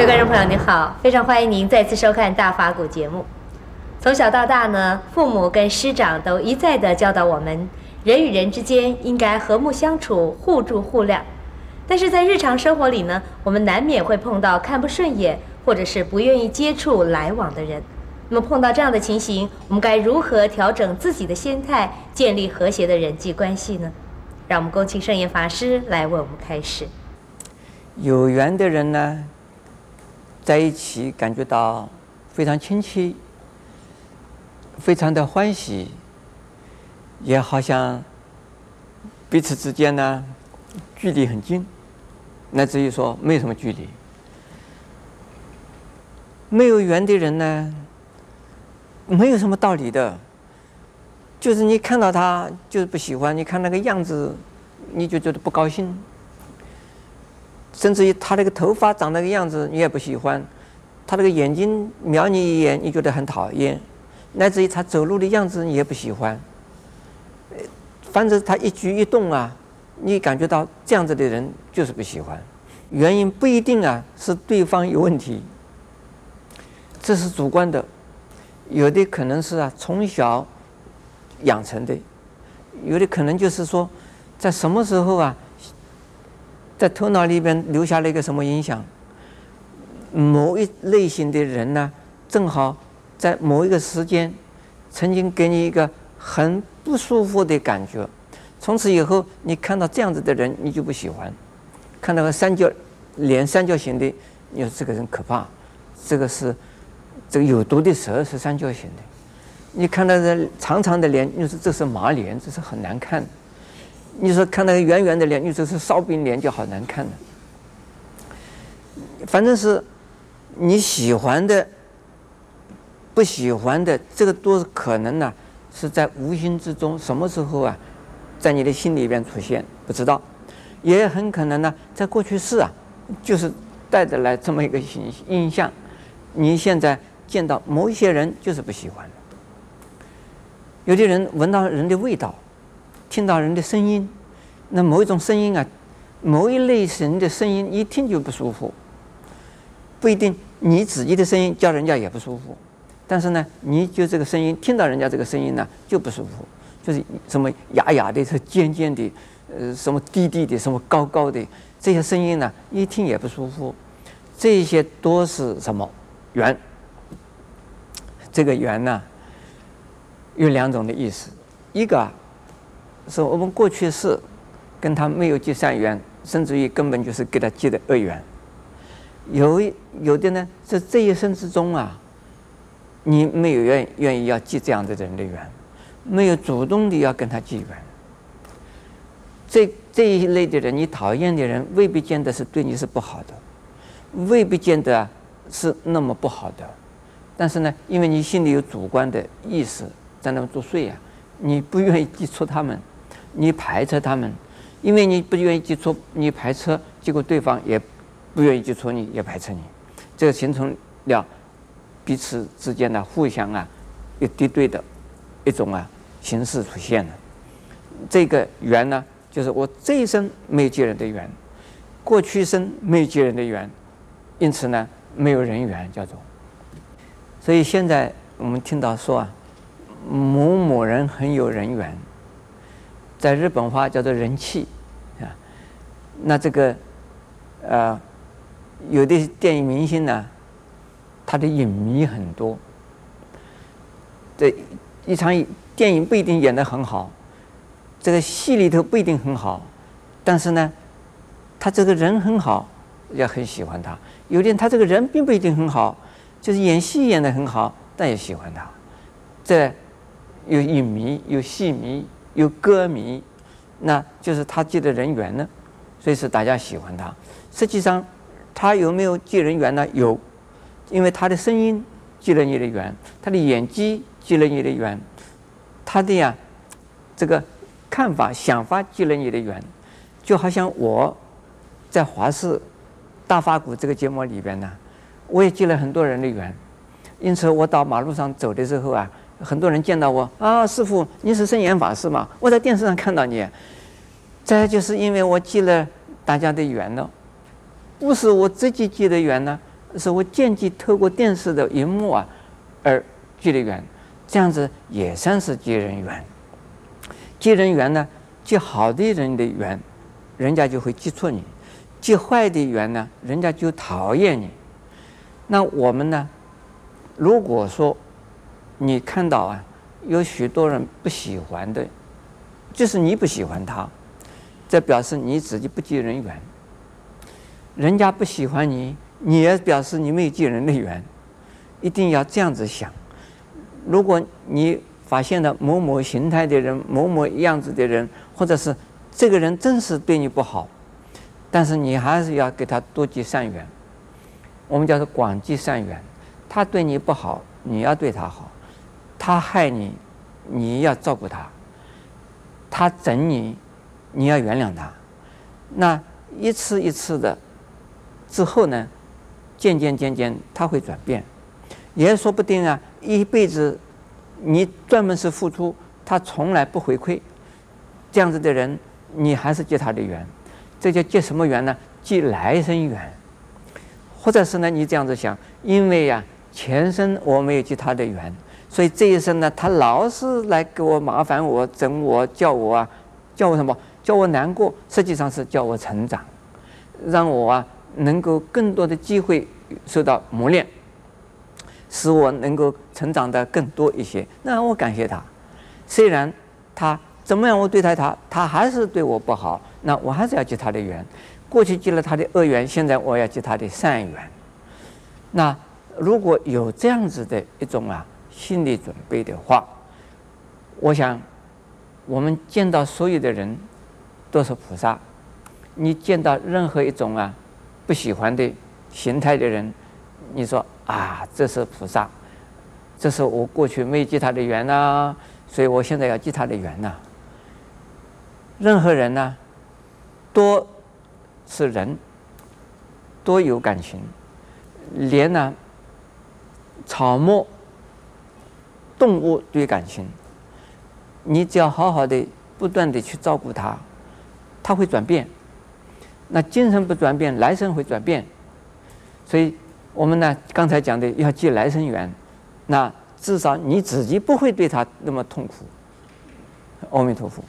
各位观众朋友，您好，非常欢迎您再次收看《大法古》节目。从小到大呢，父母跟师长都一再的教导我们，人与人之间应该和睦相处，互助互谅。但是在日常生活里呢，我们难免会碰到看不顺眼，或者是不愿意接触来往的人。那么碰到这样的情形，我们该如何调整自己的心态，建立和谐的人际关系呢？让我们恭请圣严法师来为我们开示。有缘的人呢，在一起感觉到非常亲切，非常的欢喜，也好像彼此之间呢距离很近，乃至于说没有什么距离。没有缘的人呢，没有什么道理的，就是你看到他就是不喜欢，你看那个样子，你就觉得不高兴。甚至于他那个头发长那个样子，你也不喜欢；他那个眼睛瞄你一眼，你觉得很讨厌；乃至于他走路的样子，你也不喜欢。反正他一举一动啊，你感觉到这样子的人就是不喜欢。原因不一定啊，是对方有问题，这是主观的。有的可能是啊，从小养成的；有的可能就是说，在什么时候啊？在头脑里边留下了一个什么影响？某一类型的人呢，正好在某一个时间，曾经给你一个很不舒服的感觉。从此以后，你看到这样子的人，你就不喜欢。看到个三角脸、三角形的，你说这个人可怕。这个是这个有毒的蛇是三角形的。你看到这长长的脸，你说这是马脸，这是很难看的。你说看那个圆圆的脸，你说是烧饼脸就好难看了。反正是你喜欢的、不喜欢的，这个都是可能呢、是在无形之中，什么时候啊，在你的心里边出现，不知道，也很可能呢，在过去世啊，就是带着来这么一个形印象。你现在见到某一些人就是不喜欢，有的人闻到人的味道。听到人的声音，那某一种声音啊，某一类型的声音一听就不舒服。不一定你自己的声音叫人家也不舒服，但是呢，你就这个声音听到人家这个声音呢就不舒服，就是什么哑哑的、尖尖的，呃，什么低低的、什么高高的这些声音呢，一听也不舒服。这些都是什么缘？这个缘呢，有两种的意思，一个啊。是我们过去是跟他没有结善缘，甚至于根本就是给他结的恶缘。有有的呢，在这一生之中啊，你没有愿愿意要结这样的人的缘，没有主动的要跟他结缘。这这一类的人，你讨厌的人，未必见得是对你是不好的，未必见得是那么不好的。但是呢，因为你心里有主观的意识在那作祟啊，你不愿意接触他们。你排斥他们，因为你不愿意接触，你排斥，结果对方也不愿意接触你，也排斥你，这个形成了彼此之间的互相啊，有敌对的一种啊形式出现了。这个缘呢，就是我这一生没有结人的缘，过去生没有结人的缘，因此呢，没有人缘叫做。所以现在我们听到说啊，某某人很有人缘。在日本话叫做人气，啊，那这个，呃，有的电影明星呢，他的影迷很多。这一场电影不一定演得很好，这个戏里头不一定很好，但是呢，他这个人很好，也很喜欢他。有的他这个人并不一定很好，就是演戏演得很好，但也喜欢他。这有影迷，有戏迷。有歌迷，那就是他结的人缘呢，所以是大家喜欢他。实际上，他有没有结人缘呢？有，因为他的声音结了你的缘，他的演技结了你的缘，他的呀这个看法、想法结了你的缘。就好像我在华视大法古这个节目里边呢，我也结了很多人的缘，因此我到马路上走的时候啊。很多人见到我啊，师傅，你是圣严法师吗？我在电视上看到你，这就是因为我结了大家的缘了，不是我自己结的缘呢，是我间接透过电视的荧幕啊而结的缘，这样子也算是结人缘。结人缘呢，结好的人的缘，人家就会记住你；结坏的缘呢，人家就讨厌你。那我们呢，如果说你看到啊，有许多人不喜欢的，就是你不喜欢他，这表示你自己不结人缘。人家不喜欢你，你也表示你没有结人的缘。一定要这样子想。如果你发现了某某形态的人、某某样子的人，或者是这个人真是对你不好，但是你还是要给他多结善缘。我们叫做广结善缘。他对你不好，你要对他好；他害你，你要照顾他；他整你，你要原谅他。那一次一次的。之后呢，渐渐渐渐他会转变，也说不定啊。一辈子你专门是付出，他从来不回馈，这样子的人，你还是结他的缘，这叫结什么缘呢？结来生缘。或者是呢，你这样子想，因为呀、前生我没有结他的缘，所以这一生呢，他老是来给我麻烦我、整我、叫我啊，叫我什么？叫我难过，实际上是叫我成长，让我啊。能够更多的机会受到磨练，使我能够成长的更多一些。那我感谢他，虽然他怎么样，我对待他，他还是对我不好，那我还是要结他的缘。过去结了他的恶缘，现在我要结他的善缘。那如果有这样子的一种啊心理准备的话，我想我们见到所有的人都是菩萨。你见到任何一种啊。不喜欢的形态的人，你说啊，这是菩萨，这是我过去没结他的缘呐、所以我现在要结他的缘呐、任何人呢、多是人，多有感情，连呢草木、动物对感情，你只要好好的、不断的去照顾它，它会转变。那精神不转变，来生会转变，所以我们呢，刚才讲的要结来生缘，那至少你自己不会对它那么痛苦。阿弥陀佛。